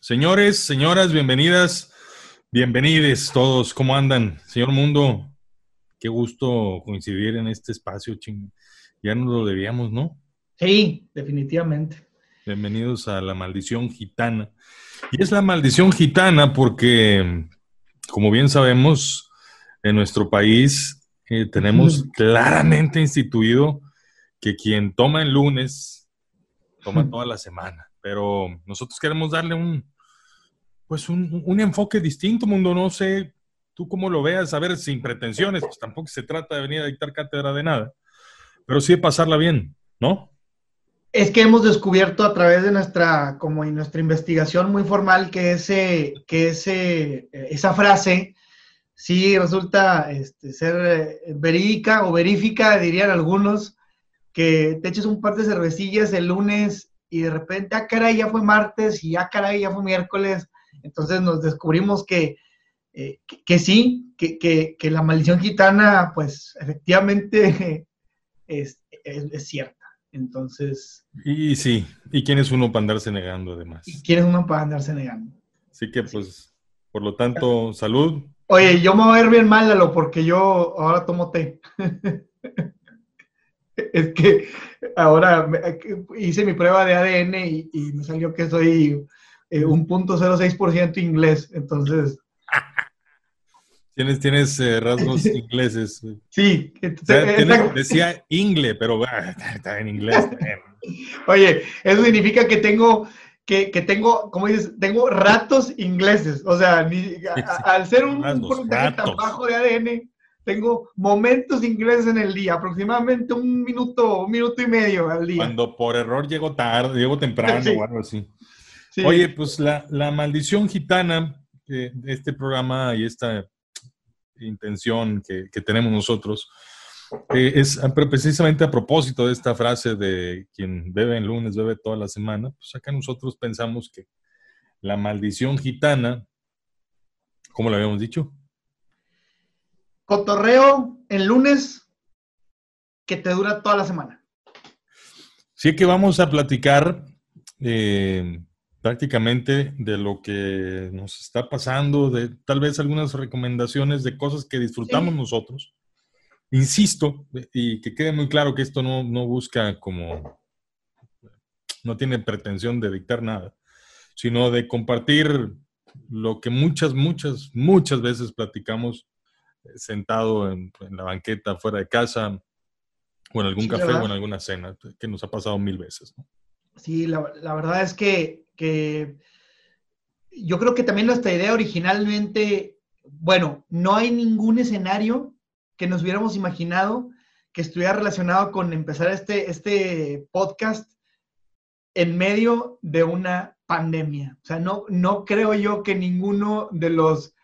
Señores, señoras, bienvenidas, bienvenides todos. ¿Cómo andan? Señor Mundo, qué gusto coincidir en este espacio, ching. Ya nos lo debíamos, ¿no? Sí, definitivamente. Bienvenidos a la maldición gitana. Y es la maldición gitana porque, como bien sabemos, en nuestro país eh, tenemos claramente instituido que quien toma el lunes, toma toda la semana. Pero nosotros queremos darle un, pues un, enfoque distinto, mundo. No sé tú cómo lo veas, a ver, sin pretensiones, pues tampoco se trata de venir a dictar cátedra de nada, pero sí de pasarla bien, ¿no? Es que hemos descubierto a través de nuestra, como en nuestra investigación muy formal, que, ese, que ese, esa frase sí resulta este, ser eh, verídica o verífica, dirían algunos, que te eches un par de cervecillas el lunes y de repente, ah, caray, ya fue martes y ah, caray, ya fue miércoles entonces nos descubrimos que, eh, que, sí, que, que, la maldición gitana, pues efectivamente es, es, cierta. Entonces. Y sí, ¿y quién es uno para andarse negando además? ¿Y quién es uno para andarse negando? Así que, pues, por lo tanto, salud. Oye, yo me voy a ver bien mal, Lalo, porque yo ahora tomo té. es que ahora hice mi prueba de ADN y, y me salió que soy eh, un punto 06% inglés, entonces... Tienes, tienes eh, rasgos ingleses. Sí. decía ingle, pero está en inglés. Oye, eso significa que tengo, que, que, tengo, como dices, tengo ratos ingleses. O sea, al ser un, porcentaje tan bajo de ADN, tengo momentos ingleses en el día, aproximadamente un minuto, un minuto y medio al día. Cuando por error llego tarde, llego temprano o algo así. Oye, pues la, maldición gitana, de este programa y esta intención que, tenemos nosotros, eh, es precisamente a propósito de esta frase de quien bebe en lunes bebe toda la semana, pues acá nosotros pensamos que la maldición gitana, ¿cómo lo habíamos dicho? Cotorreo en lunes que te dura toda la semana. Sí que vamos a platicar eh, prácticamente de lo que nos está pasando, de tal vez algunas recomendaciones de cosas que disfrutamos nosotros. Insisto, y que quede muy claro que esto no, no busca como, no tiene pretensión de dictar nada, sino de compartir lo que muchas, muchas, muchas veces platicamos sentado en, la banqueta fuera de casa, o en algún café o en alguna cena, que nos ha pasado mil veces. Sí, la, la verdad es que que yo creo que también nuestra idea originalmente, bueno, no hay ningún escenario que nos hubiéramos imaginado que estuviera relacionado con empezar este, este podcast en medio de una pandemia. O sea, no, no creo yo que ninguno de los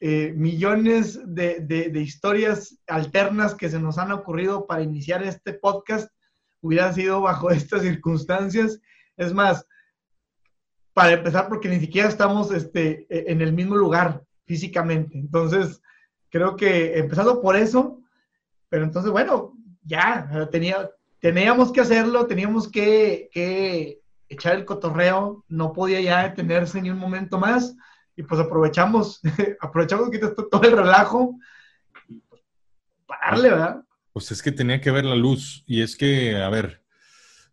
eh, millones de, de, historias alternas que se nos han ocurrido para iniciar este podcast hubiera sido bajo estas circunstancias. Es más, para empezar, porque ni siquiera estamos este, e, en el mismo lugar físicamente. Entonces, creo que empezando por eso, pero entonces, bueno, ya, tenía, teníamos que hacerlo, teníamos que, que echar el cotorreo, no podía ya detenerse ni un momento más, y pues aprovechamos, aprovechamos que está todo el relajo, darle, ¿verdad? Pues es que tenía que ver la luz, y es que, a ver,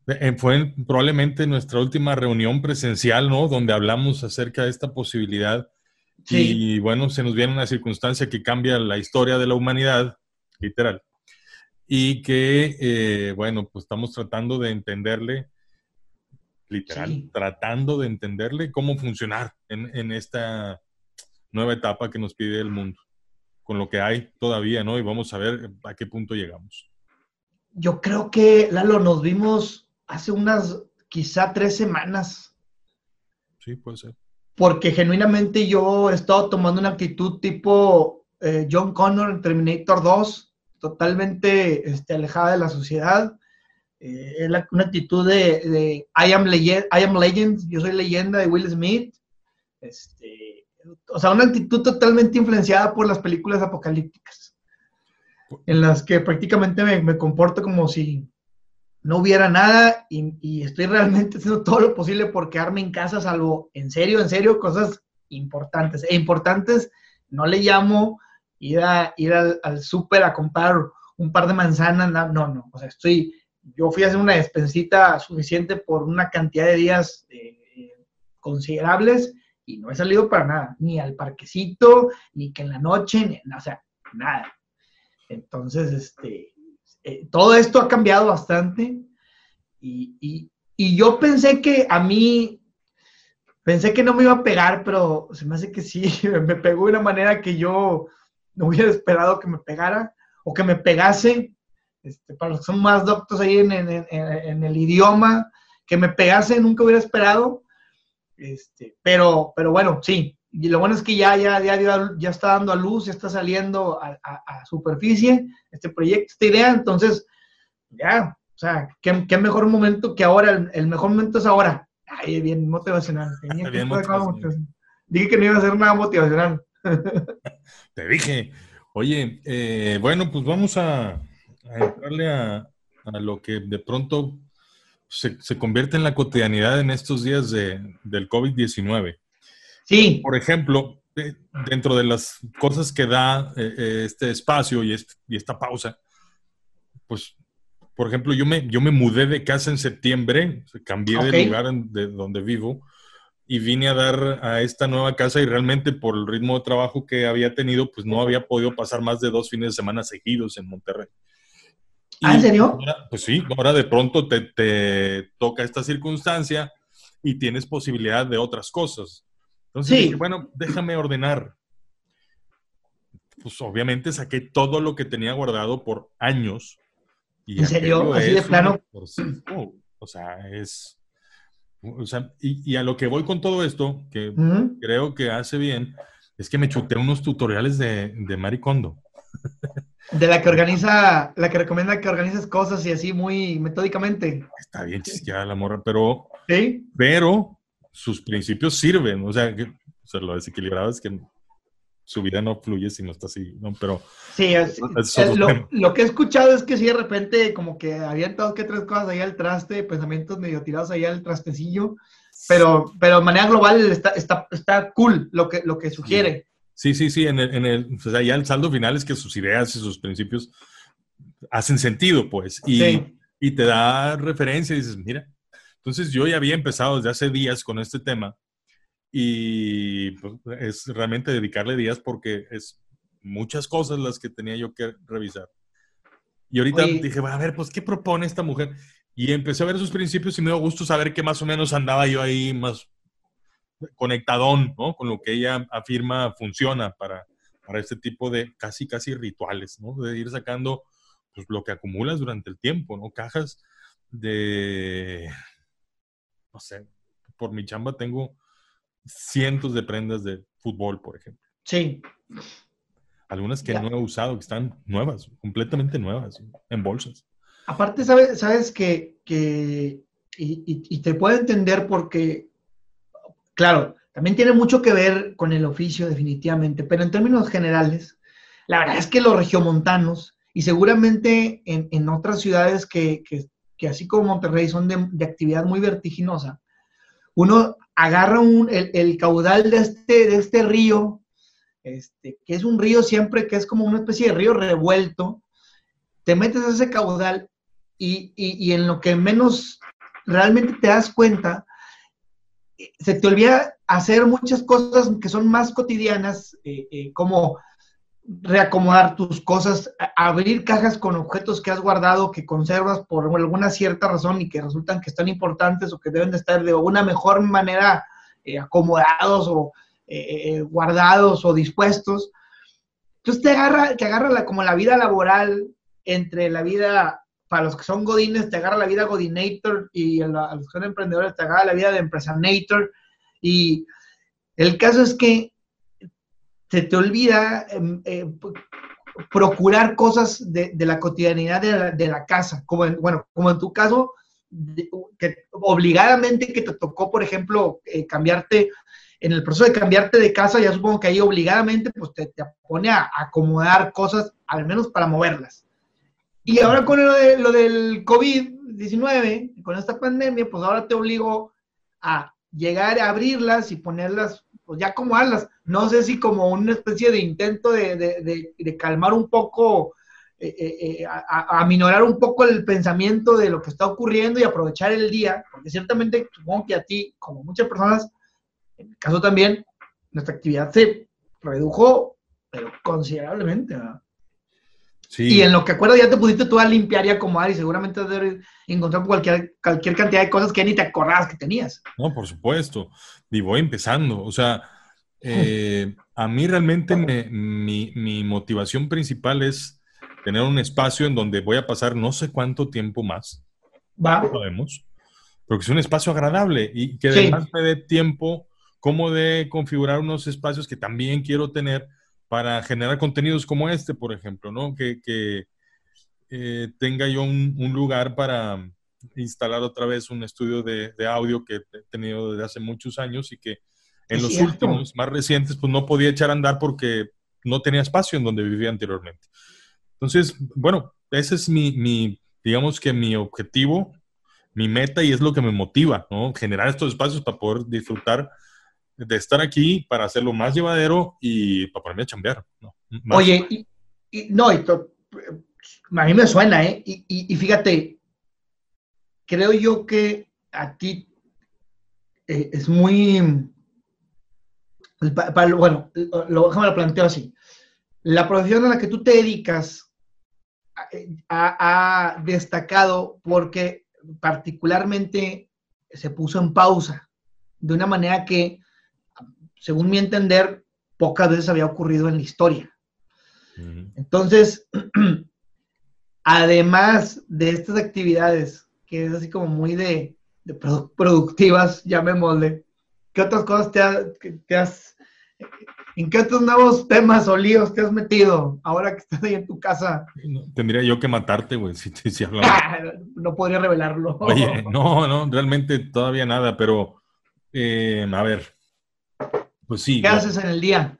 eh, fue probablemente nuestra última reunión presencial, ¿no? Donde hablamos acerca de esta posibilidad. Y bueno, se nos viene una circunstancia que cambia la historia de la humanidad, literal. Y que, eh, bueno, pues estamos tratando de entenderle, literal, tratando de entenderle cómo funcionar en, en esta nueva etapa que nos pide el mundo, con lo que hay todavía, ¿no? Y vamos a ver a qué punto llegamos. Yo creo que, Lalo, nos vimos hace unas quizá tres semanas. Sí, puede ser. Porque genuinamente yo he estado tomando una actitud tipo eh, John Connor en Terminator 2, totalmente este, alejada de la sociedad. Eh, es una actitud de, I, am legend, I am legend, yo soy leyenda de Will Smith. Este, o sea, una actitud totalmente influenciada por las películas apocalípticas, en las que prácticamente me, comporto como si no hubiera nada y, estoy realmente haciendo todo lo posible por quedarme en casa, salvo en serio, en serio, cosas importantes. E importantes, no le llamo ir, a, ir al, súper a comprar un par de manzanas, no, no, o sea, estoy, yo fui a hacer una despensita suficiente por una cantidad de días eh, considerables y no he salido para nada, ni al parquecito, ni que en la noche, ni, o sea, nada. Entonces, este, eh, todo esto ha cambiado bastante y, yo pensé que a mí, pensé que no me iba a pegar, pero se me hace que sí, me pegó de una manera que yo no hubiera esperado que me pegara o que me pegase. Este, para los que son más doctos ahí en, en el idioma, que me pegase nunca hubiera esperado este, pero, pero bueno, sí. Y lo bueno es que ya, ya, ya, ya está dando a luz, ya está saliendo a, superficie este proyecto, esta idea. Entonces, ya, o sea, ¿qué, qué mejor momento que ahora? El, mejor momento es ahora. Ay, bien motivacional. Dije que no iba a hacer nada motivacional. Te dije. Oye, eh, bueno, pues vamos a, a entrarle a, a, lo que de pronto se, convierte en la cotidianidad en estos días de, del COVID-19. Sí. Por ejemplo, dentro de las cosas que da eh, eh, este espacio y, y, esta pausa, pues, por ejemplo, yo me, yo me mudé de casa en septiembre, cambié de lugar de donde vivo y vine a dar a esta nueva casa y realmente por el ritmo de trabajo que había tenido, pues no había podido pasar más de dos fines de semana seguidos en Monterrey. ¿Ah, en serio? pues sí, ahora de pronto te, toca esta circunstancia y tienes posibilidad de otras cosas. Entonces, sí. bueno, déjame ordenar. Pues obviamente saqué todo lo que tenía guardado por años. Y ¿En serio? ¿Así de plano? o sea, es... O sea, y, a lo que voy con todo esto, que creo que hace bien, es que me chuté unos tutoriales de, de Maricondo. De la que organiza, la que recomienda que organices cosas y así muy metódicamente. Está bien chisqueada la morra, pero, ¿Sí? pero sus principios sirven. O sea, que, o sea, lo desequilibrado es que su vida no fluye si no está así, ¿no? Pero... Sí, lo, que he escuchado es que sí, de repente como que habían dos que tres cosas ahí al traste, pensamientos medio tirados ahí al trastecillo, pero, pero de manera global está, está, está cool lo que, lo que sugiere. Sí, sí, sí, en el, en el, o sea, ya el saldo final es que sus ideas y sus principios hacen sentido, pues, y, y te da referencia y dices, mira, entonces yo ya había empezado desde hace días con este tema y pues, es realmente dedicarle días porque es muchas cosas las que tenía yo que revisar. Y ahorita dije, a ver, pues, ¿qué propone esta mujer? Y empecé a ver sus principios y me dio gusto saber que más o menos andaba yo ahí más conectadón, ¿no? Con lo que ella afirma funciona para, para este tipo de casi, casi rituales, ¿no? De ir sacando pues, lo que acumulas durante el tiempo, ¿no? Cajas de, no sé, por mi chamba tengo cientos de prendas de fútbol, por ejemplo. Sí. Algunas que no he usado, que están nuevas, completamente nuevas, en bolsas. Aparte, sabes, sabes que, que y, y, te puedo entender porque Claro, también tiene mucho que ver con el oficio definitivamente, pero en términos generales, la verdad es que los regiomontanos, y seguramente en, otras ciudades que, así como Monterrey son de, actividad muy vertiginosa, uno agarra el, caudal de este, de este río, este, que es un río siempre que es como una especie de río revuelto, te metes a ese caudal y, y en lo que menos realmente te das cuenta, se te olvida hacer muchas cosas que son más cotidianas, eh, eh, como reacomodar tus cosas, abrir cajas con objetos que has guardado, que conservas por alguna cierta razón y que resultan que están importantes o que deben de estar de una mejor manera eh, acomodados o guardados o dispuestos. Entonces te agarra, te agarra como la vida laboral entre la vida para los que son godines, te agarra la vida godinator y a, los que son emprendedores te agarra la vida de empresanator. Y el caso es que se te olvida em, eh, procurar cosas de, la cotidianidad de la, casa, como en, bueno, como en tu caso, que obligadamente que te tocó, por ejemplo, eh, cambiarte, en el proceso de cambiarte de casa, ya supongo que ahí obligadamente pues te, te pone a acomodar cosas, al menos para moverlas. Y ahora con lo, de, lo del COVID-19, con esta pandemia, pues ahora te obligo a llegar a abrirlas y ponerlas, pues ya como alas. No sé si como una especie de intento de, de, de, calmar un poco, eh, eh, eh, a, a, un poco el pensamiento de lo que está ocurriendo y aprovechar el día, porque ciertamente supongo que a ti, como muchas personas, en mi caso también, nuestra actividad se redujo, pero considerablemente. ¿Verdad? Y en lo que acuerdo ya te pusiste tú a limpiar y acomodar y seguramente has encontrar cualquier, cualquier cantidad de cosas que ni te acordabas que tenías. No, por supuesto. Y voy empezando. O sea, eh, a mí realmente mi, mi, motivación principal es tener un espacio en donde voy a pasar no sé cuánto tiempo más. Va. No sabemos. Pero que sea un espacio agradable y que además me dé tiempo como de configurar unos espacios que también quiero tener para generar contenidos como este, por ejemplo, ¿no? Que, que eh, tenga yo un, un, lugar para instalar otra vez un estudio de, de, audio que he tenido desde hace muchos años y que en los cierto. últimos, más recientes, pues no podía echar a andar porque no tenía espacio en donde vivía anteriormente. Entonces, bueno, ese es mi, mi digamos que mi objetivo, mi meta y es lo que me motiva, ¿no? Generar estos espacios para poder disfrutar de estar aquí para hacerlo más llevadero y para ponerme a chambear. Oye, no, y a mí me suena, ¿eh? Y, y, fíjate, creo yo que a ti eh, es muy... Pa, bueno, lo, déjame lo planteo así. La profesión a la que tú te dedicas ha, ha destacado porque particularmente se puso en pausa de una manera que según mi entender, pocas veces había ocurrido en la historia. Entonces, además de estas actividades, que es así como muy de, de productivas, llamémosle, ¿qué otras cosas te, ha, te, has, en qué otros nuevos temas o líos te has metido ahora que estás ahí en tu casa? Tendría yo que matarte, güey, si, si no podría revelarlo. Oye, no, no, realmente todavía nada, pero eh, a ver, pues sí. ¿Qué yo, haces en el día?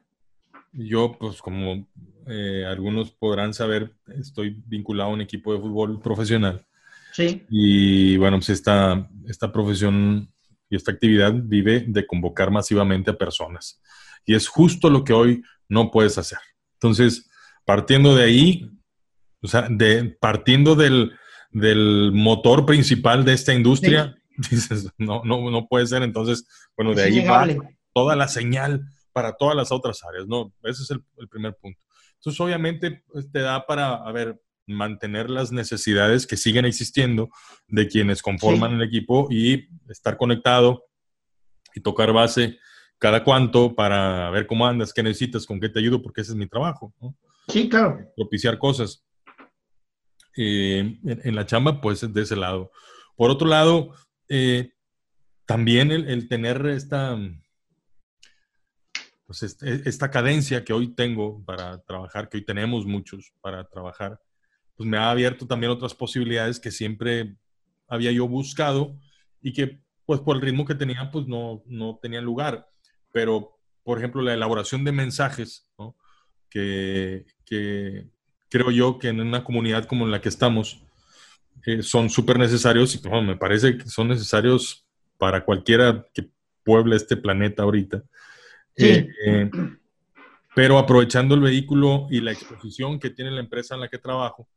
Yo, pues como eh, algunos podrán saber, estoy vinculado a un equipo de fútbol profesional. Sí. Y bueno, pues esta, esta profesión y esta actividad vive de convocar masivamente a personas. Y es justo lo que hoy no puedes hacer. Entonces, partiendo de ahí, o sea, de, partiendo del, del motor principal de esta industria, sí. dices, no, no, no puede ser. Entonces, bueno, de es ahí va toda la señal para todas las otras áreas, ¿no? Ese es el, el primer punto. Entonces, obviamente, pues, te da para, a ver, mantener las necesidades que siguen existiendo de quienes conforman sí. el equipo y estar conectado y tocar base cada cuanto para ver cómo andas, qué necesitas, con qué te ayudo, porque ese es mi trabajo, ¿no? Sí, claro. Propiciar cosas. Eh, en, en, la chamba, pues, de ese lado. Por otro lado, eh, también el, el tener esta pues esta cadencia que hoy tengo para trabajar, que hoy tenemos muchos para trabajar, pues me ha abierto también otras posibilidades que siempre había yo buscado y que pues por el ritmo que tenía pues no, no tenían lugar. Pero, por ejemplo, la elaboración de mensajes, que, que, creo yo que en una comunidad como la que estamos eh, son súper necesarios y bueno, me parece que son necesarios para cualquiera que pueble este planeta ahorita. Sí. Eh, eh, pero aprovechando el vehículo y la exposición que tiene la empresa en la que trabajo,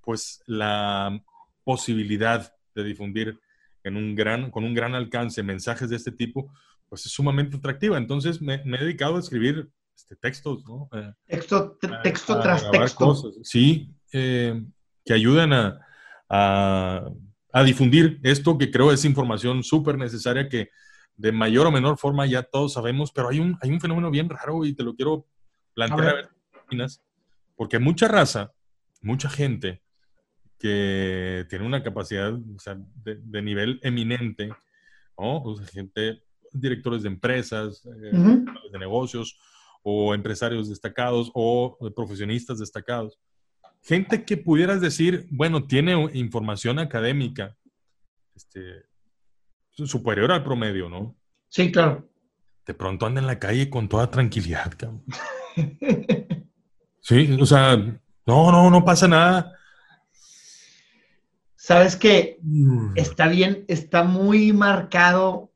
pues la posibilidad de difundir en un gran, con un gran alcance mensajes de este tipo, pues es sumamente atractiva. Entonces me, me he dedicado a escribir este, textos, ¿no? Eh, texto, texto a, tras a texto. Cosas. Sí, eh, que ayudan a, a, a, difundir esto que creo es información súper necesaria que de mayor o menor forma ya todos sabemos, pero hay un, hay un fenómeno bien raro y te lo quiero plantear a ver, a ver. Porque mucha raza, mucha gente que tiene una capacidad o sea, de, de, nivel eminente, ¿no? O sea, gente, directores de empresas, eh, uh -huh. de negocios, o empresarios destacados, o profesionistas destacados. Gente que pudieras decir, bueno, tiene información académica, este, superior al promedio, ¿no? Sí, claro. De pronto anda en la calle con toda tranquilidad, cabrón. sí, o sea, no, no, no pasa nada. sabes que está bien, está muy marcado,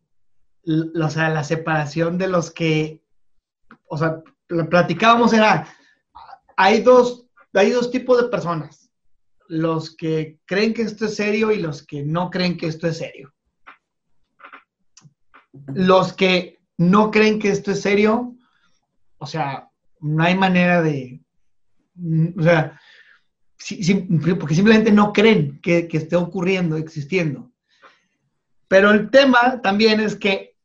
o sea, la separación de los que, o sea, platicábamos era, hay dos, hay dos tipos de personas, los que creen que esto es serio y los que no creen que esto es serio. Los que no creen que esto es serio, o sea, no hay manera de, o sea, porque simplemente no creen que, esté ocurriendo, existiendo. Pero el tema también es que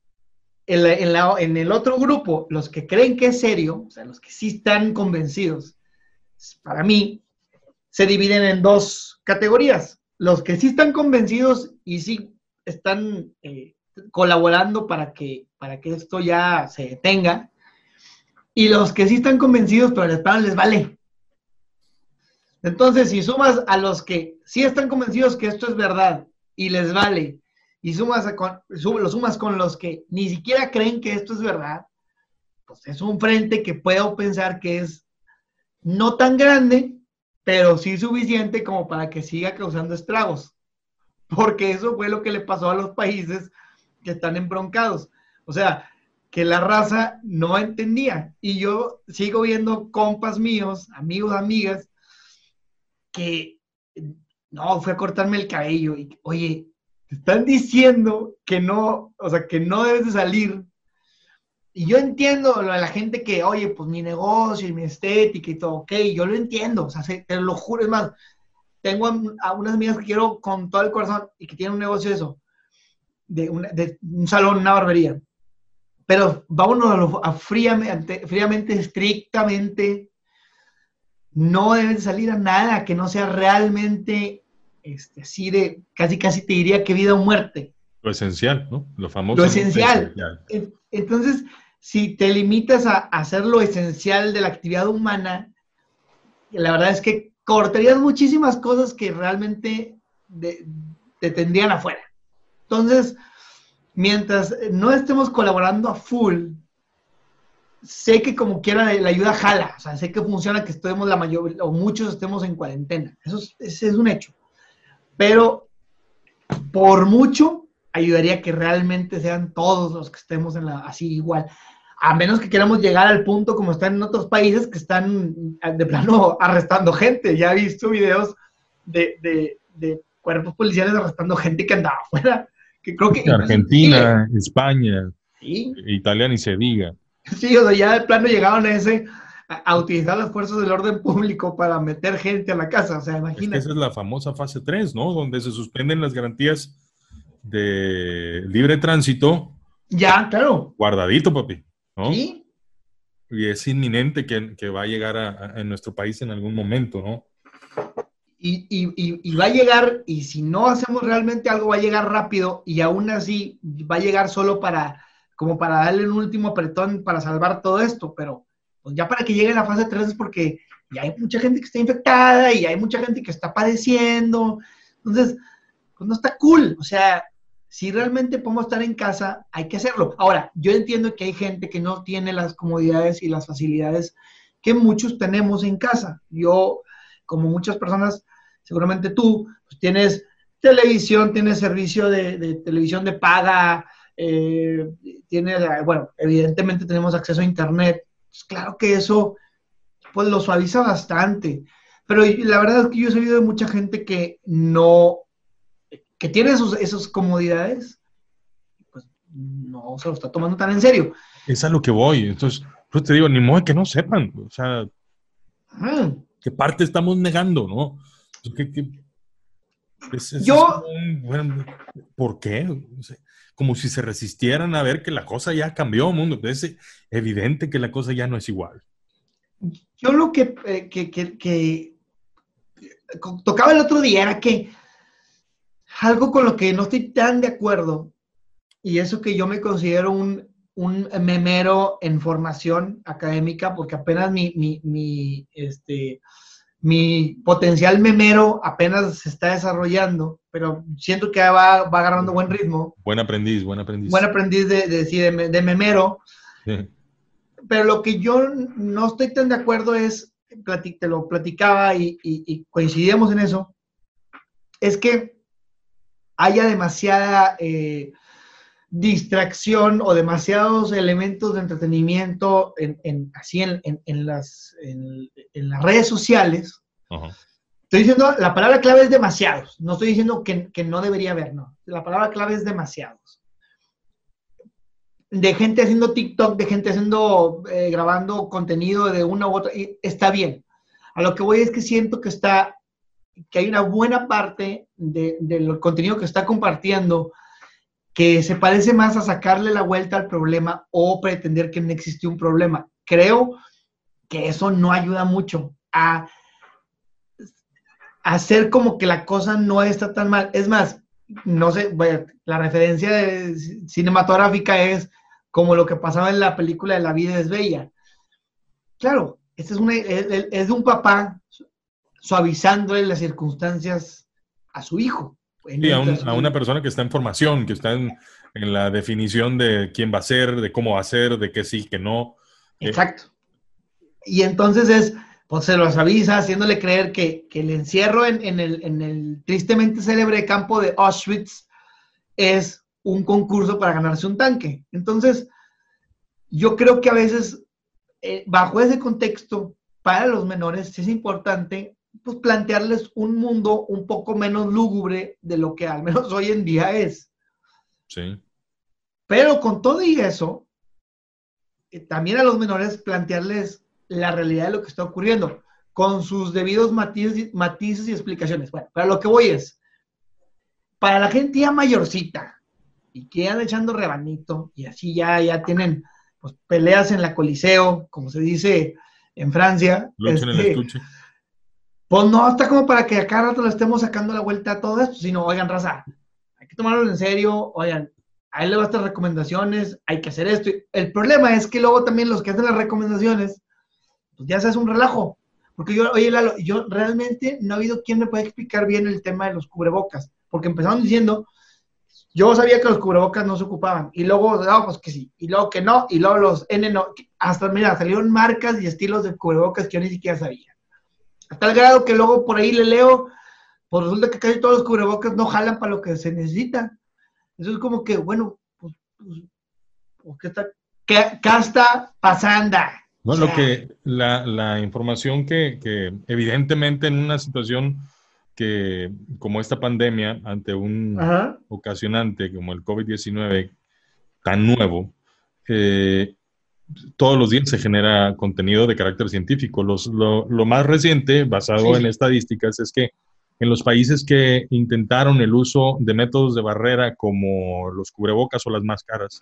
en, el otro grupo, los que creen que es serio, o sea, los que sí están convencidos, para mí, se dividen en dos categorías. Los que sí están convencidos y sí están eh, colaborando para que, para que esto ya se detenga, y los que sí están convencidos, pero les, les vale. Entonces, si sumas a los que sí están convencidos que esto es verdad y les vale, y sumas lo sumas con los que ni siquiera creen que esto es verdad, pues es un frente que puedo pensar que es no tan grande, pero sí suficiente como para que siga causando estragos. Porque eso fue lo que le pasó a los países que están embroncados. O sea, que la raza no entendía. Y yo sigo viendo compas míos, amigos, amigas, que no, fue a cortarme el cabello y, oye, te están diciendo que no, o sea, que no debes de salir. Y yo entiendo a la gente que, oye, pues mi negocio y mi estética y todo, ok, yo lo entiendo, o sea, te lo juro, es más, tengo a, unas amigas que quiero con todo el corazón y que tienen un negocio eso, de, de un salón, una barbería. Pero vámonos a, a fríamente, fríamente, estrictamente no deben salir a nada que no sea realmente este, así de, casi casi te diría que vida o muerte. Lo esencial, ¿no? Lo famoso. Lo esencial. Entonces, si te limitas a hacer lo esencial de la actividad humana, la verdad es que cortarías muchísimas cosas que realmente te tendrían afuera. Entonces, mientras no estemos colaborando a full sé que como quiera la ayuda jala, o sea, sé que funciona que estemos la mayoría o muchos estemos en cuarentena, eso es, un hecho. Pero por mucho ayudaría que realmente sean todos los que estemos en la así igual. A menos que queramos llegar al punto como están en otros países que están de plano arrestando gente. Ya he visto videos de, de, de cuerpos policiales arrestando gente que andaba afuera. Que creo que Argentina, España, Italia ni se diga. Sí, o sea, ya de plano llegaban a ese, a, utilizar las fuerzas del orden público para meter gente a la casa, o sea, imagínate. esa es la famosa fase 3, ¿no? Donde se suspenden las garantías de libre tránsito. Ya, claro. Guardadito, papi, ¿no? Sí. Y es inminente que, va a llegar a, en nuestro país en algún momento, ¿no? Y, va a llegar, y si no hacemos realmente algo, va a llegar rápido, y aún así va a llegar solo para como para darle un último apretón para salvar todo esto, pero pues ya para que llegue la fase 3 es porque ya hay mucha gente que está infectada y hay mucha gente que está padeciendo. Entonces, pues no está cool. O sea, si realmente podemos estar en casa, hay que hacerlo. Ahora, yo entiendo que hay gente que no tiene las comodidades y las facilidades que muchos tenemos en casa. Yo, como muchas personas, seguramente tú, pues tienes televisión, tienes servicio de, de televisión de paga, eh, tiene, bueno, evidentemente tenemos acceso a Internet. Pues claro que eso pues lo suaviza bastante. Pero la verdad es que yo he sabido de mucha gente que no, que tiene esos, esas comodidades, pues no se lo está tomando tan en serio. Es a lo que voy. Entonces, pues te digo, ni modo que no sepan. O sea, ¿qué parte estamos negando, no? Yo, bueno, ¿por qué? como si se resistieran a ver que la cosa ya cambió, mundo. Es evidente que la cosa ya no es igual. Yo lo que, eh, que, que, tocaba el otro día era que algo con lo que no estoy tan de acuerdo, y eso que yo me considero un, un memero en formación académica, porque apenas mi, mi, mi este, mi potencial memero apenas se está desarrollando, pero siento que va, va agarrando buen ritmo. Buen aprendiz, buen aprendiz. Buen aprendiz de, de, de, memero. Pero lo que yo no estoy tan de acuerdo es, te lo platicaba y, y, coincidíamos en eso, es que haya demasiada eh, distracción o demasiados elementos de entretenimiento en, así en, las, en, las redes sociales. Estoy diciendo, la palabra clave es demasiados. No estoy diciendo que, no debería haber, no. La palabra clave es demasiados. De gente haciendo TikTok, de gente haciendo, eh, grabando contenido de una u otra, está bien. A lo que voy es que siento que está, que hay una buena parte del contenido que está compartiendo que se parece más a sacarle la vuelta al problema o pretender que no existe un problema. Creo que eso no ayuda mucho a hacer como que la cosa no está tan mal. Es más, no sé, la referencia cinematográfica es como lo que pasaba en la película de La vida es bella. Claro, este es, una, es de un papá suavizándole las circunstancias a su hijo. Sí, a, una persona que está en formación, que está en, la definición de quién va a ser, de cómo va a ser, de qué sí, qué no. Eh, Exacto. Y entonces es, pues se los avisa, haciéndole creer que, el encierro en, el, tristemente célebre campo de Auschwitz es un concurso para ganarse un tanque. Entonces, yo creo que a veces, eh, bajo ese contexto, para los menores es importante pues, plantearles un mundo un poco menos lúgubre de lo que al menos hoy en día es. Sí. Pero con todo y eso, eh, también a los menores plantearles la realidad de lo que está ocurriendo, con sus debidos matices, matices y explicaciones. Bueno, para lo que voy es, para la gente ya mayorcita y que ya echando rebanito y así ya, ya tienen pues, peleas en la Coliseo, como se dice en Francia. en el este, estuche pues no está como para que a cada rato le estemos sacando la vuelta a todo esto, sino, oigan, raza, hay que tomarlo en serio, oigan, a él le va a estar recomendaciones, hay que hacer esto. El problema es que luego también los que hacen las recomendaciones, pues ya se hace un relajo. Porque yo, oye, Lalo, yo realmente no ha habido quien me pueda explicar bien el tema de los cubrebocas. Porque empezaron diciendo, yo sabía que los cubrebocas no se ocupaban. Y luego, pues que sí. Y luego que no. Y luego los N no. Hasta, mira, salieron marcas y estilos de cubrebocas que yo ni siquiera sabía. A tal grado que luego por ahí le leo, pues resulta que casi todos los cubrebocas no jalan para lo que se necesita. Eso es como que, bueno, pues, pues ¿qué, está, qué, está pasando? No, lo que, la, información que, evidentemente en una situación que, como esta pandemia, ante un ocasionante como el COVID-19 tan nuevo, eh, todos los días se genera contenido de carácter científico. lo, más reciente, basado en estadísticas, es que en los países que intentaron el uso de métodos de barrera como los cubrebocas o las máscaras,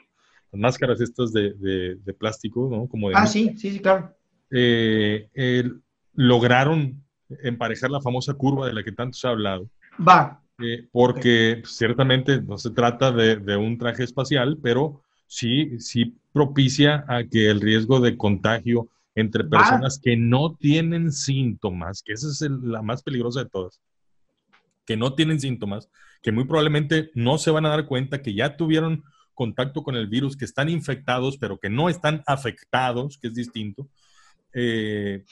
las máscaras estas de, plástico, ¿no? Como ah, sí, sí, sí, claro. Eh, lograron emparejar la famosa curva de la que tanto se ha hablado. Va. Eh, porque ciertamente no se trata de, de, un traje espacial, pero sí, sí propicia a que el riesgo de contagio entre personas que no tienen síntomas, que esa es la más peligrosa de todas, que no tienen síntomas, que muy probablemente no se van a dar cuenta que ya tuvieron contacto con el virus, que están infectados, pero que no están afectados, que es distinto. Eh,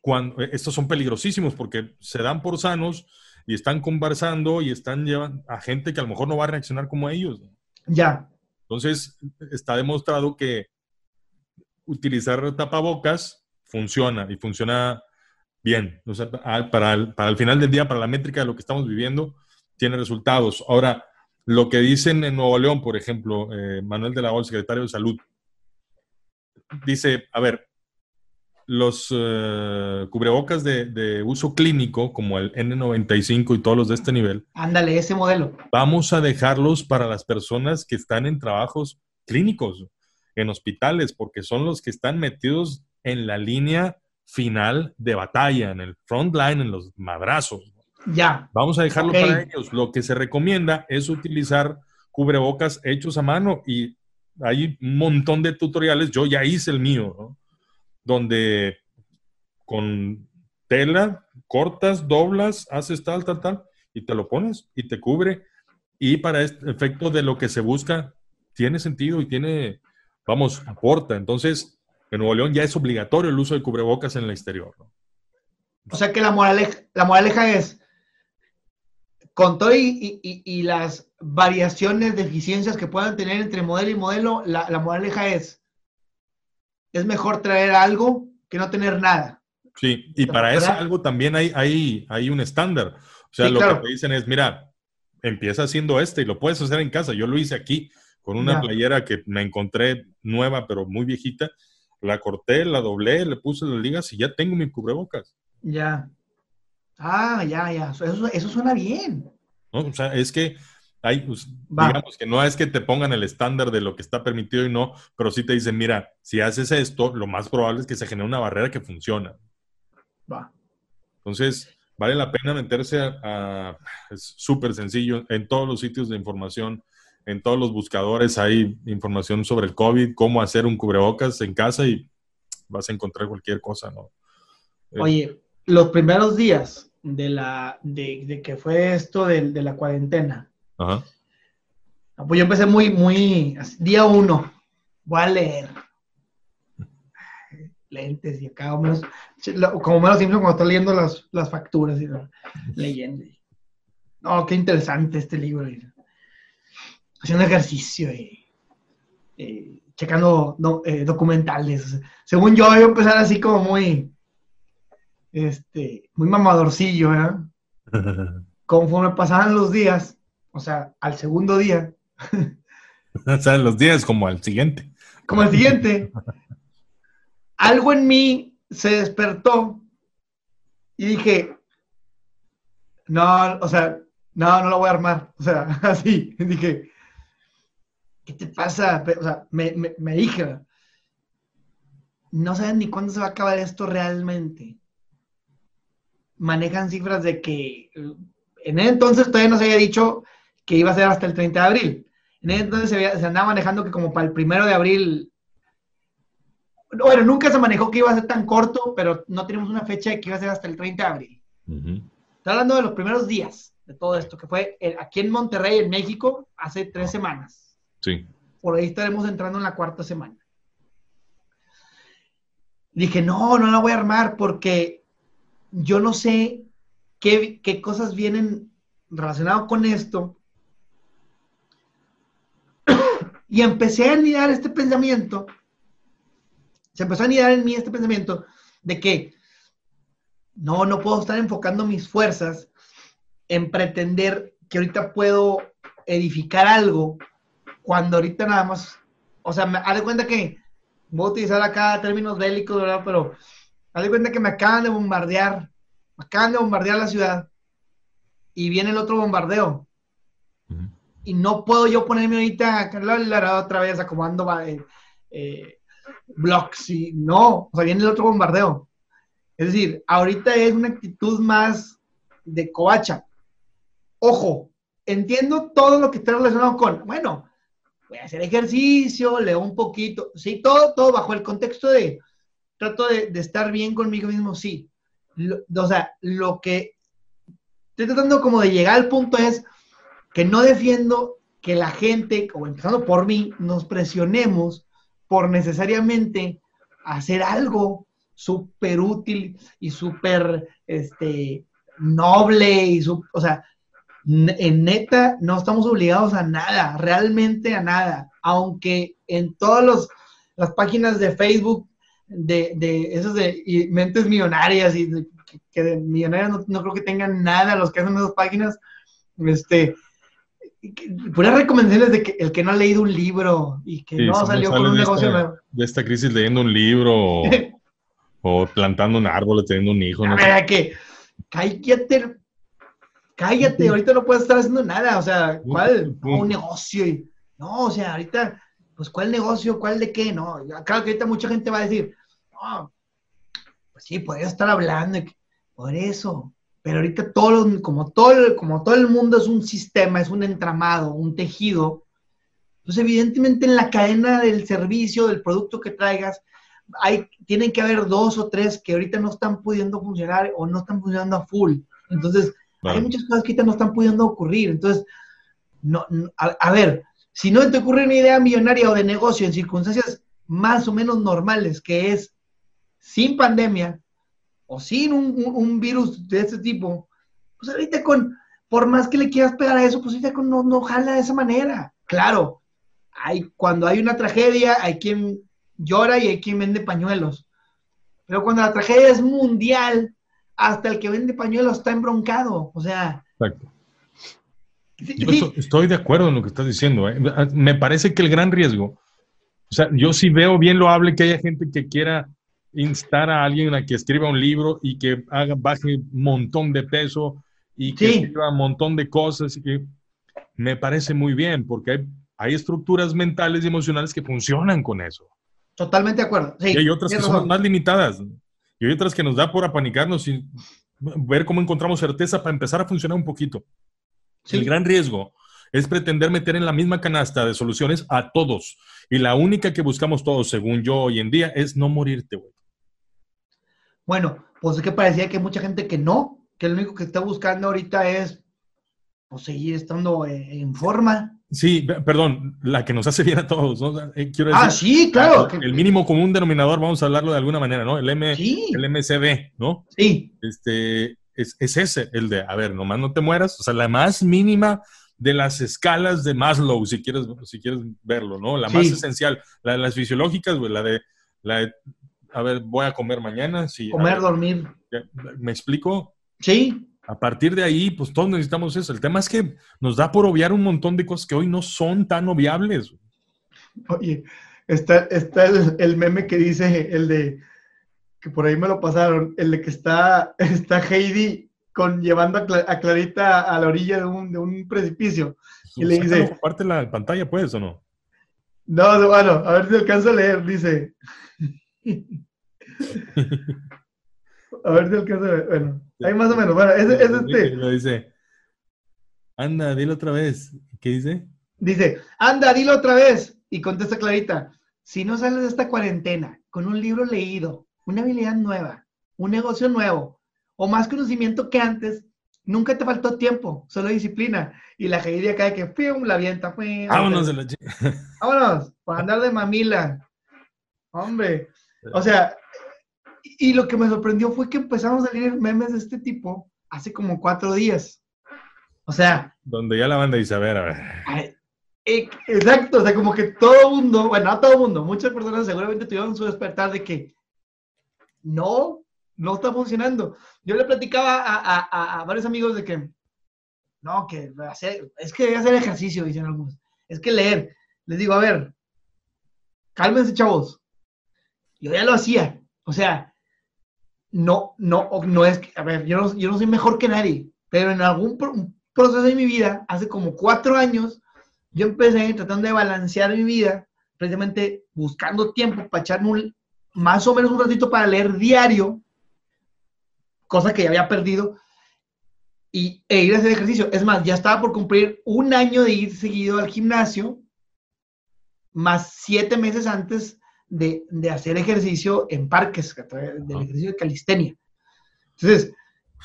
cuando, estos son peligrosísimos porque se dan por sanos y están conversando y están llevando a gente que a lo mejor no va a reaccionar como ellos. Ya. Entonces, está demostrado que utilizar tapabocas funciona y funciona bien. para, el, final del día, para la métrica de lo que estamos viviendo, tiene resultados. Ahora, lo que dicen en Nuevo León, por ejemplo, eh, Manuel de la O, secretario de Salud, dice, a ver, los eh, cubrebocas de, uso clínico, como el N95 y todos los de este nivel. Ándale, ese modelo. Vamos a dejarlos para las personas que están en trabajos clínicos, en hospitales, porque son los que están metidos en la línea final de batalla, en el front line, en los madrazos. Ya. Vamos a dejarlo para ellos. Lo que se recomienda es utilizar cubrebocas hechos a mano y hay un montón de tutoriales. Yo ya hice el mío, ¿no? Donde con tela cortas, doblas, haces tal, tal, tal, y te lo pones y te cubre. Y para este efecto de lo que se busca, tiene sentido y tiene, vamos, aporta. Entonces, en Nuevo León ya es obligatorio el uso de cubrebocas en el exterior. O sea que la moraleja, la moraleja es, con todo y, las variaciones de eficiencias que puedan tener entre modelo y modelo, la, la moraleja es, es mejor traer algo que no tener nada. Sí, y para eso algo también hay, hay, hay un estándar. O sea, lo que te dicen es, mira, empieza haciendo este y lo puedes hacer en casa. Yo lo hice aquí con una playera que me encontré nueva, pero muy viejita. La corté, la doblé, le puse las ligas y ya tengo mi cubrebocas. Ya. Ah, ya, ya. Eso, eso suena bien. O sea, es que hay, pues, digamos que no es que te pongan el estándar de lo que está permitido y no, pero sí te dicen, mira, si haces esto, lo más probable es que se genere una barrera que funciona. Va. Entonces, vale la pena meterse a, es súper sencillo, en todos los sitios de información, en todos los buscadores hay información sobre el COVID, cómo hacer un cubrebocas en casa y vas a encontrar cualquier cosa, ¿no? Eh, Oye, los primeros días de la de, que fue esto de, de, la cuarentena. Ajá. Pues yo empecé muy, muy, día uno, voy a leer lentes y acá, menos, como menos simple cuando está leyendo las, las facturas y leyendo. No, qué interesante este libro. Haciendo ejercicio y, checando eh, documentales. Según yo, voy a empezar así como muy, este, muy mamadorcillo, ¿eh? Conforme pasaban los días, o sea, al segundo día. o sea, los días como al siguiente. Como al siguiente algo en mí se despertó y dije, no, o sea, no, no lo voy a armar. O sea, así, dije, ¿qué te pasa? O sea, me, dije, no saben ni cuándo se va a acabar esto realmente. Manejan cifras de que en ese entonces todavía no se había dicho que iba a ser hasta el 30 de abril. En ese entonces se, se andaba manejando que como para el primero de abril bueno, nunca se manejó que iba a ser tan corto, pero no tenemos una fecha de que iba a ser hasta el 30 de abril. Estoy hablando de los primeros días de todo esto, que fue aquí en Monterrey, en México, hace tres semanas. Sí. Por ahí estaremos entrando en la cuarta semana. Dije, no, no la voy a armar porque yo no sé qué, qué cosas vienen relacionadas con esto. Y empecé a anidar este pensamiento se empezó a anidar en mí este pensamiento de que no, no puedo estar enfocando mis fuerzas en pretender que ahorita puedo edificar algo cuando ahorita nada más, o sea, me, haz de cuenta que voy a utilizar acá términos bélicos. Pero haz de cuenta que me acaban de bombardear, me acaban de bombardear la ciudad y viene el otro bombardeo. Y no puedo yo ponerme ahorita otra vez acomodando eh, eh, blocks y no, o sea, viene el otro bombardeo. Es decir, ahorita es una actitud más de coacha. Ojo, entiendo todo lo que está relacionado con, bueno, voy a hacer ejercicio, leo un poquito, sí, todo, todo bajo el contexto de, trato de, estar bien conmigo mismo, sí. o sea, lo que estoy tratando como de llegar al punto es que no defiendo que la gente, o empezando por mí, nos presionemos por necesariamente hacer algo súper útil y súper este, noble y o sea, en neta no estamos obligados a nada, realmente a nada, aunque en todas las páginas de Facebook de, de esos de mentes millonarias y que de millonarias no, no, creo que tengan nada los que hacen esas páginas, este, puras recomendaciones de que el que no ha leído un libro y que no salió con un negocio nuevo. De esta crisis leyendo un libro o, plantando un árbol, teniendo un hijo. No sé. que cállate, cállate, ahorita no puedes estar haciendo nada, o sea, ¿cuál? un negocio. no, o sea, ahorita, pues, ¿cuál negocio? ¿Cuál de qué? No, claro que ahorita mucha gente va a decir, no, pues sí, podría estar hablando, por eso, pero ahorita todo, como, todo, como todo el mundo es un sistema, es un entramado, un tejido, pues evidentemente en la cadena del servicio, del producto que traigas, hay, tienen que haber dos o tres que ahorita no están pudiendo funcionar o no están funcionando a full. Entonces, hay muchas cosas que ahorita no están pudiendo ocurrir. Entonces, no, a, ver, si no te ocurre una idea millonaria o de negocio en circunstancias más o menos normales, que es sin pandemia, o sin un, virus de este tipo, pues ahorita con, por más que le quieras pegar a eso, pues no, no jala de esa manera. Claro, hay, cuando hay una tragedia, hay quien llora y hay quien vende pañuelos. Pero cuando la tragedia es mundial, hasta el que vende pañuelos está embroncado. O sea. Exacto. Yo estoy de acuerdo en lo que estás diciendo. ¿eh? Me parece que el gran riesgo, o sea, yo sí veo bien loable que haya gente que quiera instar a alguien a que escriba un libro y que haga, baje un montón de peso y que escriba un montón de cosas. Y que me parece muy bien, porque hay, hay estructuras mentales y emocionales que funcionan con eso. Totalmente de acuerdo. y hay otras que son más limitadas. Y hay otras que nos da por apanicarnos y ver cómo encontramos certeza para empezar a funcionar un poquito. El gran riesgo es pretender meter en la misma canasta de soluciones a todos. Y la única que buscamos todos, según yo hoy en día, es no morirte, güey. Bueno, pues es que parecía que hay mucha gente que no, que lo único que está buscando ahorita es pues, seguir estando en forma. Sí, perdón, la que nos hace bien a todos. ¿no? Eh, ah, sí, claro. El mínimo común denominador, vamos a hablarlo de alguna manera, ¿no? El, M, el MCB, ¿no? Sí. Este, es, ese, el de, a ver, nomás no te mueras, o sea, la más mínima de las escalas de Maslow, si quieres, si quieres verlo, ¿no? La más esencial, la de las fisiológicas, la de, la de, a ver, voy a comer mañana. Sí, comer, dormir. ¿Me explico? Sí. A partir de ahí, pues todos necesitamos eso. El tema es que nos da por obviar un montón de cosas que hoy no son tan obviables. Oye, está, está el, meme que dice, el de, que por ahí me lo pasaron, el de que está, está Heidi con, llevando a, Clarita a la orilla de un, precipicio. Y le dice... Comparte la pantalla, pues, ¿o no? No, bueno, a ver si alcanzo a leer, dice... a ver si alcanzo a leer, bueno. Ahí más o menos. Bueno, es, es este. Lo dice. Anda, dilo otra vez. ¿Qué dice? Dice, anda, dilo otra vez. Y contesta Clarita, si no sales de esta cuarentena con un libro leído, una habilidad nueva, un negocio nuevo, o más conocimiento que antes, nunca te faltó tiempo, solo disciplina. Y la Heidi acá de que, ¡pum! la avienta, Vámonos de la Vámonos, para andar de mamila. Hombre. O sea, y lo que me sorprendió fue que empezamos a salir memes de este tipo hace como cuatro días. O sea. Donde ya la banda dice, a ver, a ver. exacto, o sea, como que todo mundo, bueno, no todo mundo, muchas personas seguramente tuvieron su despertar de que no, no está funcionando. Yo le platicaba a, varios amigos de que, no, que hacer, es que hacer ejercicio, dicen algunos, es que leer. Les digo, a ver, cálmense, chavos. Yo ya lo hacía. O sea, no, no, no es, a ver, yo no, yo no soy mejor que nadie, pero en algún proceso de mi vida, hace como cuatro años, yo empecé tratando de balancear mi vida, precisamente buscando tiempo para echarme más o menos un ratito para leer diario, cosa que ya había perdido, y, e ir a hacer ejercicio. Es más, ya estaba por cumplir un año de ir seguido al gimnasio, más siete meses antes de, hacer ejercicio en parques, del ejercicio de calistenia. Entonces,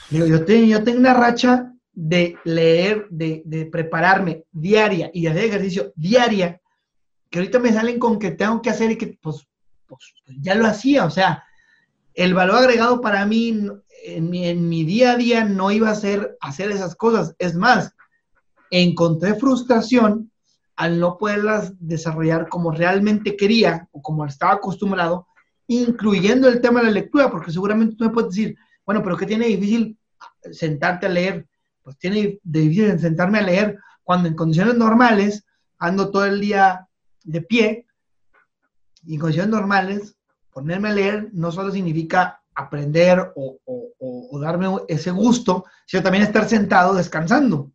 digo, yo, tengo, yo tengo una racha de leer, de, prepararme diaria y de hacer ejercicio diaria, que ahorita me salen con que tengo que hacer y que pues, pues ya lo hacía. O sea, el valor agregado para mí en mi, en mi día a día no iba a ser hacer esas cosas. Es más, encontré frustración al no poderlas desarrollar como realmente quería o como estaba acostumbrado, incluyendo el tema de la lectura, porque seguramente tú me puedes decir, bueno, pero ¿qué tiene difícil sentarte a leer? Pues tiene difícil sentarme a leer cuando en condiciones normales ando todo el día de pie y en condiciones normales ponerme a leer no solo significa aprender o, o darme ese gusto, sino también estar sentado descansando.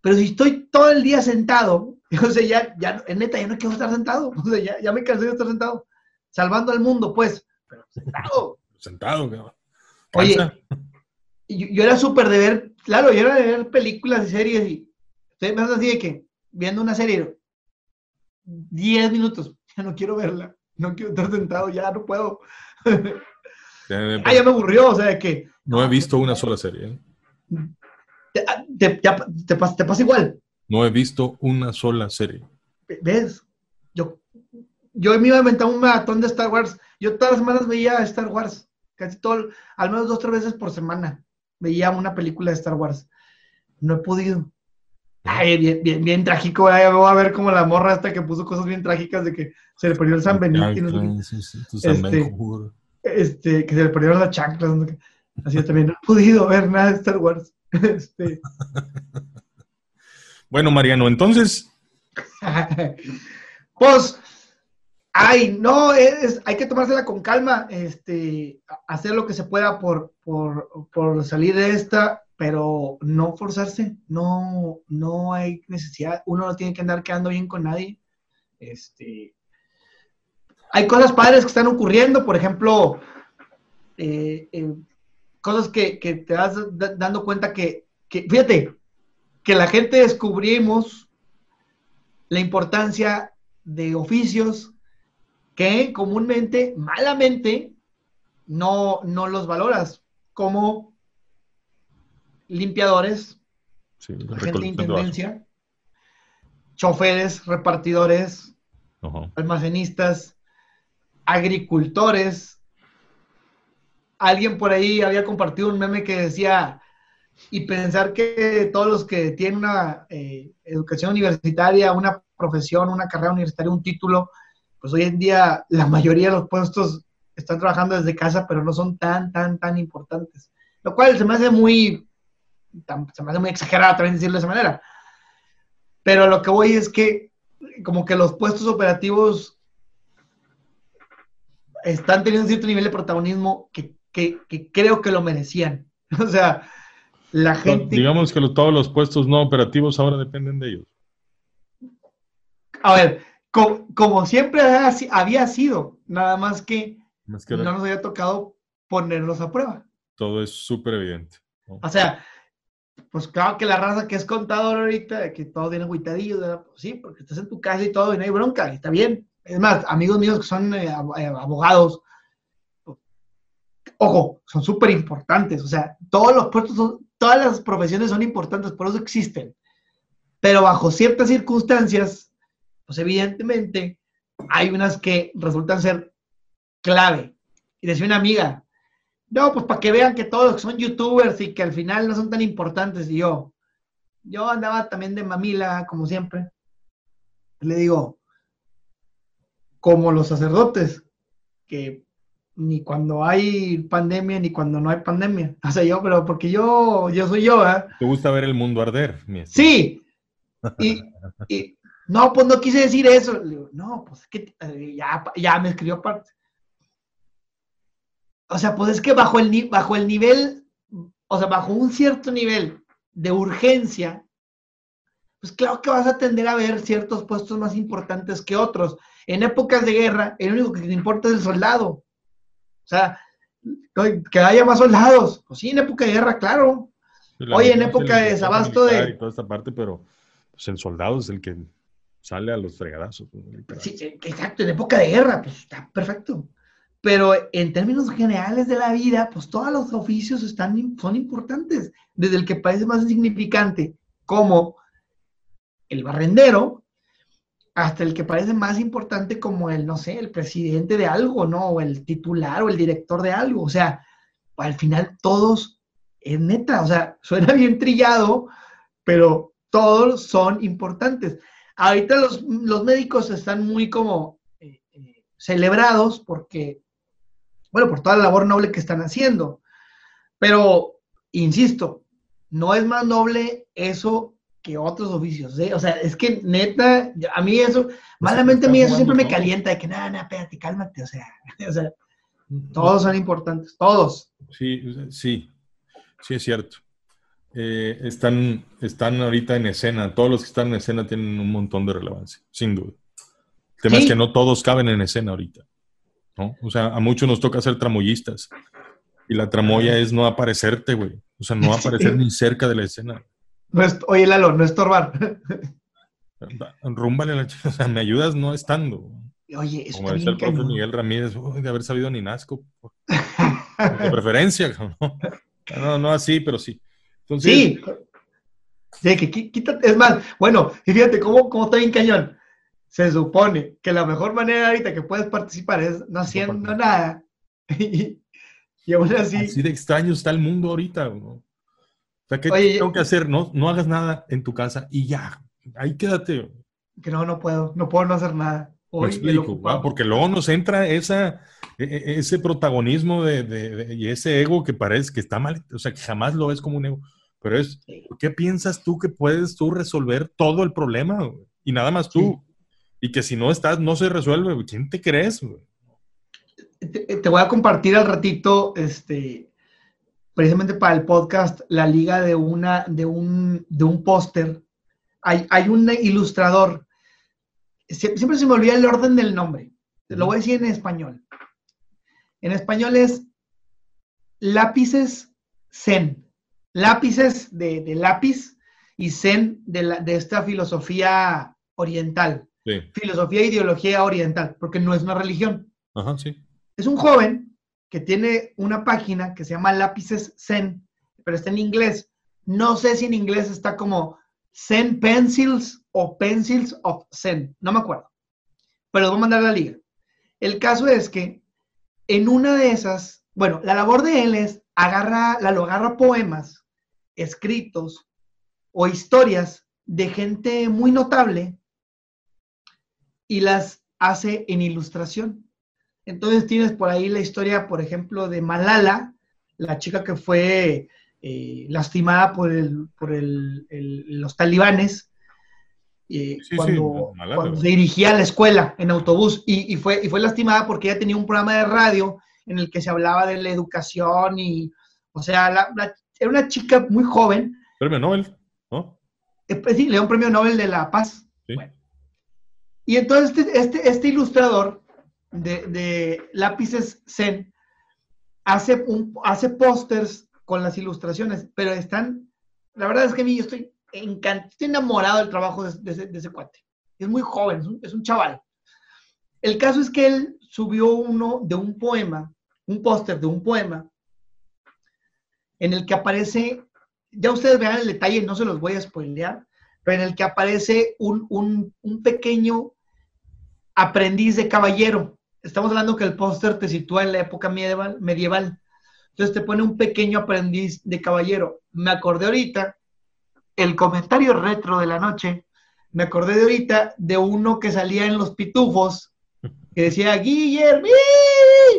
Pero si estoy todo el día sentado, o sea, ya, ya, en neta, ya no quiero estar sentado. O sea, ya, ya me cansé de estar sentado. Salvando al mundo, pues. Pero sentado. Sentado, cabrón. Oye, yo, era súper de ver, claro, yo era de ver películas y series y estoy más así de que viendo una serie, 10 minutos, ya no quiero verla, no quiero estar sentado, ya no puedo. ah, ya me aburrió, o sea, de que... No he visto una sola serie. ¿eh? Te, te, te, pasa, te pasa igual. No he visto una sola serie. ¿Ves? Yo, yo me iba a inventar un maratón de Star Wars. Yo todas las semanas veía Star Wars. Casi todo, al menos dos o tres veces por semana veía una película de Star Wars. no he podido. Ay, bien, bien, bien trágico, voy a ver como la morra hasta que puso cosas bien trágicas de que se le perdió el San Benito. este, este, que se le perdieron las chanclas. Así también no he podido ver nada de Star Wars. Este. Bueno, Mariano, entonces. pues, ay, no, es, hay que tomársela con calma, este, hacer lo que se pueda por, por, por salir de esta pero no forzarse, no, no hay necesidad, uno no tiene que andar quedando bien con nadie. Este, hay cosas padres que están ocurriendo, por ejemplo, eh, eh, cosas que, te vas dando cuenta que, que, fíjate, que la gente descubrimos la importancia de oficios que comúnmente, malamente, no, no los valoras, como limpiadores, gente de intendencia, choferes, repartidores, almacenistas, agricultores. Alguien por ahí había compartido un meme que decía, y pensar que todos los que tienen una eh, educación universitaria, una profesión, una carrera universitaria, un título, pues hoy en día la mayoría de los puestos están trabajando desde casa, pero no son tan, tan, tan importantes. Lo cual se me hace muy se me hace muy exagerado también decirlo de esa manera. Pero lo que voy es que como que los puestos operativos están teniendo cierto nivel de protagonismo que, creo que lo merecían. O sea, la gente... Digamos que todos los puestos no operativos ahora dependen de ellos. A ver, como siempre había sido, nada más que, no nos había tocado ponerlos a prueba. Todo es súper evidente. O sea, pues claro que la raza que es contador ahorita, que todo tiene agüitadillo, pues sí, porque estás en tu casa y todo y no hay bronca, y está bien. Es más, amigos míos que son eh, eh, abogados, ojo, son súper importantes, o sea, todos los puestos, son, todas las profesiones son importantes, por eso existen. Pero bajo ciertas circunstancias, pues evidentemente hay unas que resultan ser clave. Y decía una amiga, no, pues para que vean que todos son youtubers y que al final no son tan importantes. Y yo, yo andaba también de mamila, como siempre. Le digo, como los sacerdotes, que ni cuando hay pandemia ni cuando no hay pandemia. O sea, yo, pero porque yo, yo soy yo, ¿eh? ¿Te gusta ver el mundo arder? sí. Y, no, pues no quise decir eso. Le digo, no, pues que eh, ya, ya me escribió aparte o sea, pues es que bajo el, bajo el nivel, o sea, bajo un cierto nivel de urgencia, pues claro que vas a tender a ver ciertos puestos más importantes que otros. En épocas de guerra, el único que te importa es el soldado. O sea, que haya más soldados. Pues sí, en época de guerra, claro. Oye, en época de desabasto de... toda esta parte, pero pues el soldado es el que sale a los fregadazos. Sí, exacto, en época de guerra, pues está perfecto. Pero en términos generales de la vida, pues todos los oficios están, son importantes, desde el que parece más insignificante, como el barrendero, hasta el que parece más importante como el, no sé, el presidente de algo, ¿no? O el titular o el director de algo. O sea, al final todos, es neta, o sea, suena bien trillado, pero todos son importantes. Ahorita los, médicos están muy como eh, eh, celebrados porque bueno, por toda la labor noble que están haciendo. Pero, insisto, no es más noble eso que otros oficios, ¿eh? O sea, es que neta, a mí eso, malamente a mí eso siempre me calienta de que, nada, nada, espérate, cálmate, o sea, o sea, todos son importantes, todos. Sí, sí, sí es cierto. Eh, están, están ahorita en escena, todos los que están en escena tienen un montón de relevancia, sin duda. El tema es que no todos caben en escena ahorita. O sea, a muchos nos toca ser tramoyistas. Y la tramoya es no aparecerte, güey. O sea, no aparecer ni cerca de la escena. Oye, Lalo, no estorbar. Rúmbale la chica. O sea, me ayudas no estando. Oye, eso Como dice el profe Miguel Ramírez, de haber sabido ni Nasco. De preferencia, ¿no? No, no así, pero sí. sí. Sí, que quítate. Es más, bueno, y fíjate cómo, cómo está bien cañón se supone que la mejor manera ahorita que puedes participar es no haciendo nada. y, aún así... Así de extraño está el mundo ahorita. O sea, ¿qué tengo que hacer? No, no hagas nada en tu casa y ya, ahí quédate. Que no, no puedo, no puedo no hacer nada. Hoy explico, porque luego nos entra esa, e, e, ese protagonismo de, y ese ego que parece que está mal, o sea, que jamás lo ves como un ego. Pero es, ¿qué piensas tú que puedes tú resolver todo el problema? Y nada más tú. Y que si no estás, no se resuelve. ¿Quién te crees? Te, voy a compartir al ratito, este, precisamente para el podcast, la liga de, una, de un, de un póster. Hay, hay un ilustrador. Siempre se me olvida el orden del nombre. Lo voy a decir en español. En español es lápices Zen lápices de, lápiz y zen de, esta filosofía oriental. Filosofía e ideología oriental, porque no es una religión. Es un joven que tiene una página que se llama Lápices Zen, pero está en inglés. No sé si en inglés está como Zen Pencils o Pencils of Zen, no me acuerdo. Pero lo voy a mandar la liga. El caso es que en una de esas, bueno, la labor de él es agarra, la lo agarra poemas escritos o historias de gente muy notable y las hace en ilustración. Entonces tienes por ahí la historia, por ejemplo, de Malala, la chica que fue eh, lastimada por, por los talibanes eh, cuando, se dirigía a la escuela en autobús y, fue, y fue lastimada porque ella tenía un programa de radio en el que se hablaba de la educación y, o sea, la, era una chica muy joven. Premio Nobel, ¿no? Eh, pues sí, le dio un premio Nobel de la Paz. Y entonces este, este, este ilustrador de, lápices Zen hace, un, hace pósters con las ilustraciones, pero están, la verdad es que a mí yo estoy encantado, estoy enamorado del trabajo de, ese, cuate. Es muy joven, es un, un chaval. El caso es que él subió uno de un poema, un póster de un poema, en el que aparece, ya ustedes vean el detalle, no se los voy a spoilear, pero en el que aparece un, pequeño aprendiz de caballero. Estamos hablando que el póster te sitúa en la época medieval, medieval. Entonces te pone un pequeño aprendiz de caballero. Me acordé ahorita, el comentario retro de la noche, me acordé de ahorita de uno que salía en los pitufos, que decía Guillermo,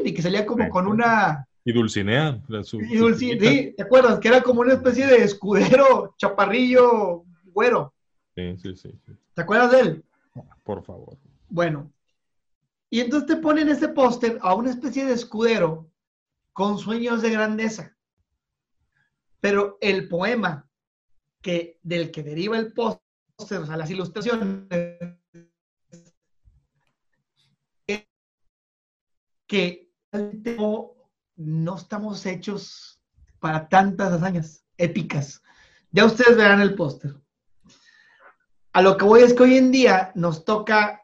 y que salía como con una, y Dulcinea. y Dulcinea, sí, ¿te acuerdas? Que era como una especie de escudero, chaparrillo, güero. Sí, sí, sí, ¿Te acuerdas de él? Por favor. Bueno. Y entonces te ponen ese póster a una especie de escudero con sueños de grandeza. Pero el poema que, del que deriva el póster, o sea, las ilustraciones, que no estamos hechos para tantas hazañas épicas. Ya ustedes verán el póster. A lo que voy es que hoy en día nos toca,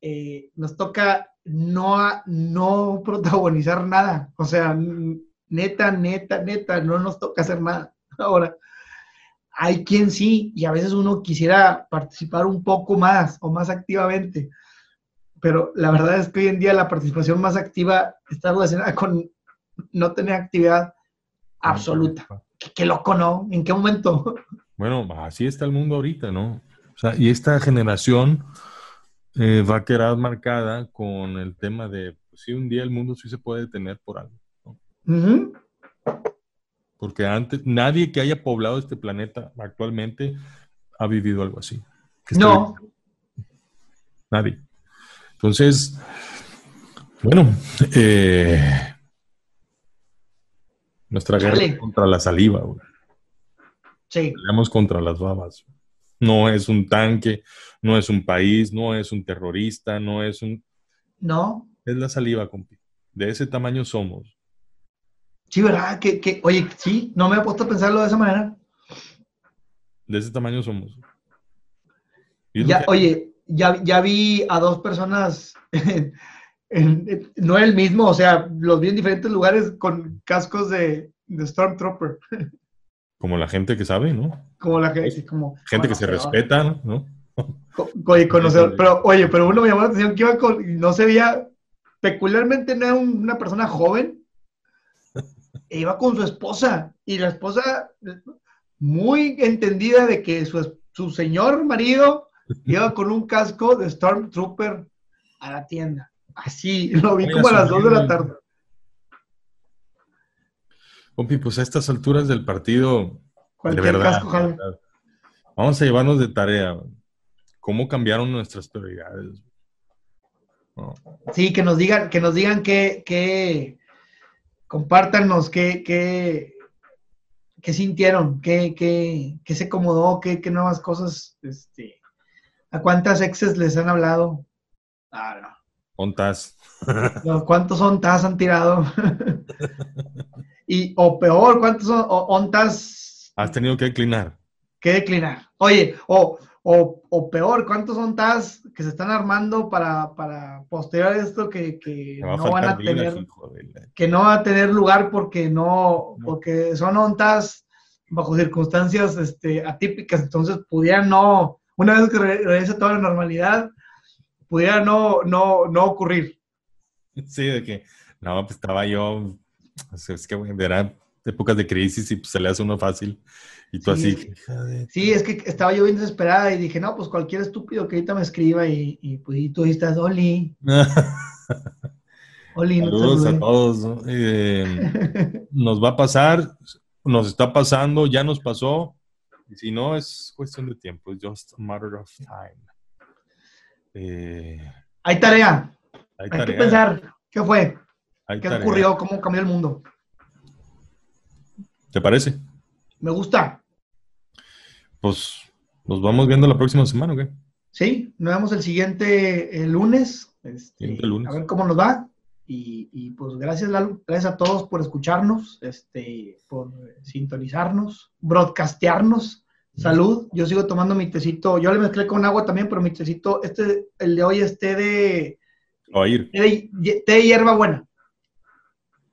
eh, nos toca no, no protagonizar nada. O sea, neta, neta, neta, no nos toca hacer nada. Ahora, hay quien sí, y a veces uno quisiera participar un poco más o más activamente, pero la verdad es que hoy en día la participación más activa está relacionada con no tener actividad absoluta. ¿Qué, loco, ¿no? ¿En qué momento? Bueno, así está el mundo ahorita, ¿no? O sea, y esta generación eh, va a quedar marcada con el tema de, pues sí, un día el mundo sí se puede detener por algo. ¿no? Porque antes, nadie que haya poblado este planeta actualmente ha vivido algo así. No. Nadie. Entonces, bueno, eh, nuestra guerra contra la saliva, güey. Sí. Peleamos contra las babas. No es un tanque, no es un país, no es un terrorista, no es un... No. Es la saliva, compi. De ese tamaño somos. Sí, ¿verdad? Que, oye, sí, no me he puesto a pensarlo de esa manera. De ese tamaño somos. Ya, oye, ya, ya vi a dos personas no el mismo, o sea, los vi en diferentes lugares con cascos de, Stormtrooper. Como la gente que sabe, ¿no? Como la gente, como... Gente que se respeta, ¿no? Oye, conocer, pero, oye, pero uno me llamó la atención que iba con, no se veía, peculiarmente no era una persona joven, e iba con su esposa, y la esposa, muy entendida de que su, su señor marido iba con un casco de Stormtrooper a la tienda. Así, lo vi como a las 2 de la tarde. Pompi, pues a estas alturas del partido, de verdad, casco, jala. de verdad, vamos a llevarnos de tarea cómo cambiaron nuestras prioridades. No. Sí, que nos digan, que nos digan que, que compártanos qué, qué, qué sintieron, qué, qué, qué se acomodó, qué, qué nuevas cosas, este, a cuántas exes les han hablado. Ah, no. ¿Ontas? No, ¿Cuántos ontas han tirado? y, o peor, ¿cuántos ontas Has tenido que declinar. que declinar? Oye, o, o, o peor, ¿cuántos ontas que se están armando para, para posterior esto que, que a no van a tener, de que no va a tener lugar porque no, porque son ontas bajo circunstancias este, atípicas, entonces pudiera no, una vez que re- regrese toda la normalidad, pudiera no, no, no ocurrir. Sí, de que, no, pues estaba yo, es que eran épocas de crisis y pues se le hace uno fácil. Y tú Sí. así, Sí, es que estaba yo bien desesperada y dije, no, pues cualquier estúpido que ahorita me escriba y, y pues y tú estás, Oli, Oli, no te Saludos a saludé". todos. ¿no? Eh, nos va a pasar, nos está pasando, ya nos pasó. Y si no, es cuestión de tiempo, es just a matter of time. Eh, Hay tarea, hay hay que pensar, ¿qué fue? hay ¿Qué tarea. ocurrió? ¿Cómo cambió el mundo? ¿Te parece? Me gusta, Pues nos vamos viendo la próxima semana, ¿o qué? ¿sí? Nos vemos el siguiente el lunes, este, Siguiente lunes. a ver cómo nos va. Y, y, pues gracias, Lalo, gracias a todos por escucharnos, este, por sintonizarnos, broadcastearnos. Salud, yo sigo tomando mi tecito, yo le mezclé con agua también, pero mi tecito, este, el de hoy es té de, O a ir. té de, hierba buena.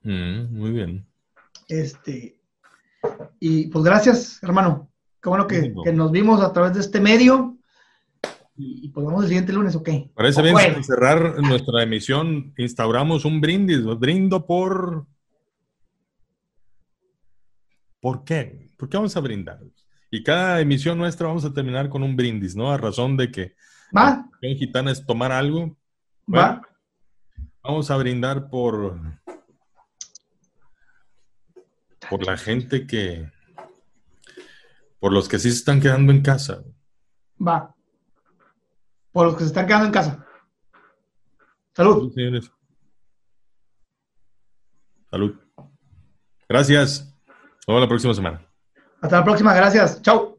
Mm, muy bien. Este, y pues gracias, hermano. Qué bueno que, nos vimos a través de este medio. Y, y pues vamos el siguiente lunes, ¿ok? Parece O bien para cerrar nuestra emisión. Instauramos un brindis. Brindo por. ¿Por qué? ¿Por qué vamos a brindar? Y cada emisión nuestra vamos a terminar con un brindis, ¿no? A razón de que ¿Va? en gitana es tomar algo. ¿Va? Vamos a brindar por. Por la gente que. Por los que sí se están quedando en casa. Va. Por los que se están quedando en casa. Salud. Salud, señores. Salud. Gracias. Nos vemos la próxima semana. Hasta la próxima. Gracias. Chao.